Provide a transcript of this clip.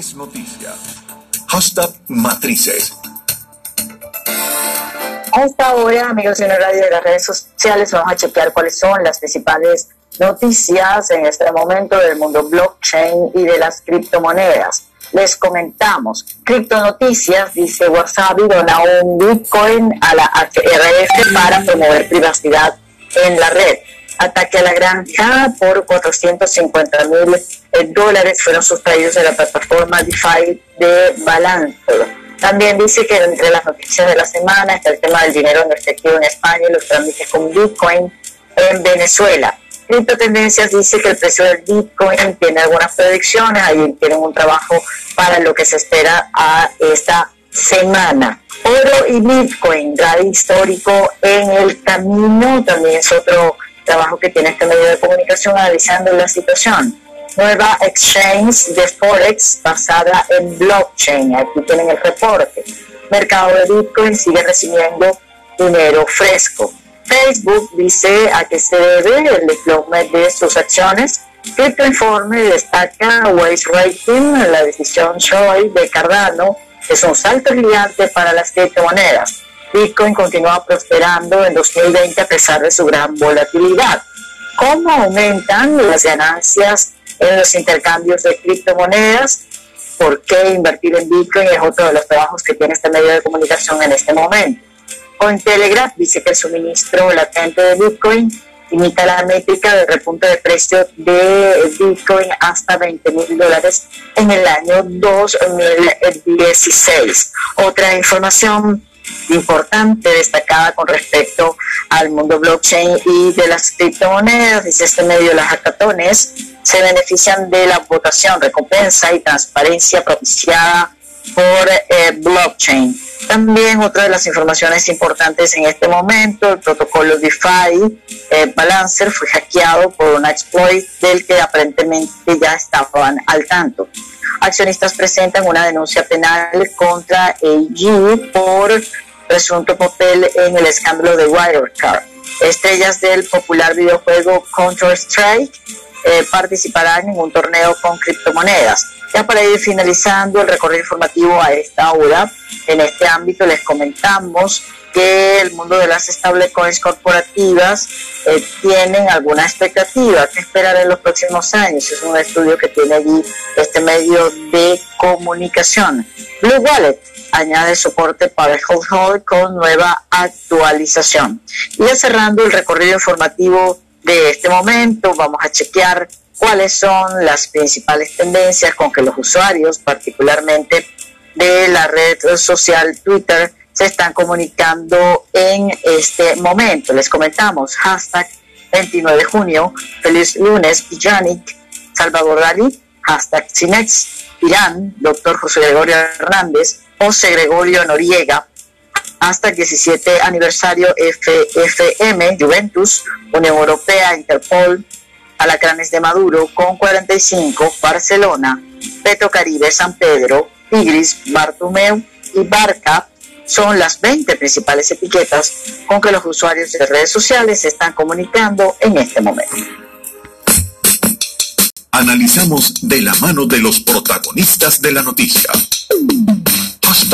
es noticia. Hashtag Matrices. A esta hora, amigos de la radio de las redes sociales, vamos a chequear cuáles son las principales noticias en este momento del mundo blockchain y de las criptomonedas. Les comentamos, criptonoticias, dice Wasabi, dona un Bitcoin a la HRF para promover privacidad en la red. Ataque a la granja por 450 mil dólares fueron sustraídos de la plataforma DeFi de Balancer. También dice que entre las noticias de la semana está el tema del dinero en efectivo en España y los trámites con Bitcoin en Venezuela. Cripto Tendencias dice que el precio del Bitcoin tiene algunas predicciones, ahí tienen un trabajo para lo que se espera a esta semana. Oro y Bitcoin, grado histórico en el camino, también es otro trabajo que tiene este medio de comunicación analizando la situación nueva exchange de Forex basada en blockchain. Aquí tienen el reporte. Mercado de Bitcoin sigue recibiendo dinero fresco. Facebook dice a qué se debe el desplome de sus acciones. Crypto Informe destaca Waze Rating, la decisión Choi de Cardano, es un salto gigante para las criptomonedas. Bitcoin continúa prosperando en 2020 a pesar de su gran volatilidad. ¿Cómo aumentan las ganancias en los intercambios de criptomonedas. ¿Por qué invertir en Bitcoin? Es otro de los trabajos que tiene este medio de comunicación en este momento. Cointelegraph dice que el suministro latente de Bitcoin imita la métrica del repunte de precio de Bitcoin hasta 20 mil dólares en el año 2016. Otra información importante destacada con respecto al mundo blockchain y de las criptomonedas, dice este medio, las hackatones se benefician de la votación, recompensa y transparencia propiciada por eh, blockchain. También otra de las informaciones importantes en este momento, el protocolo DeFi eh, Balancer fue hackeado por un exploit del que aparentemente ya estaban al tanto. Accionistas presentan una denuncia penal contra AG por presunto papel en el escándalo de Wirecard. Estrellas del popular videojuego Counter-Strike eh, participarán en un torneo con criptomonedas. Ya para ir finalizando el recorrido informativo a esta hora, en este ámbito les comentamos que el mundo de las stablecoins corporativas eh, tienen alguna expectativa que esperar en los próximos años. Es un estudio que tiene allí este medio de comunicación. Blue Wallet añade soporte para el hold con nueva actualización. Y ya cerrando el recorrido informativo de este momento, vamos a chequear cuáles son las principales tendencias con que los usuarios, particularmente de la red social Twitter, se están comunicando en este momento. Les comentamos, hashtag 29 de junio, feliz lunes, Yannick, Salvador Dalí, hashtag Cinex, Irán, doctor José Gregorio Hernández, José Gregorio Noriega, hasta el 17 aniversario FFM, Juventus, Unión Europea, Interpol, Alacranes de Maduro, con 45, Barcelona, Caribe, San Pedro, Tigris, Bartumeu y Barca son las 20 principales etiquetas con que los usuarios de redes sociales se están comunicando en este momento. Analizamos de la mano de los protagonistas de la noticia.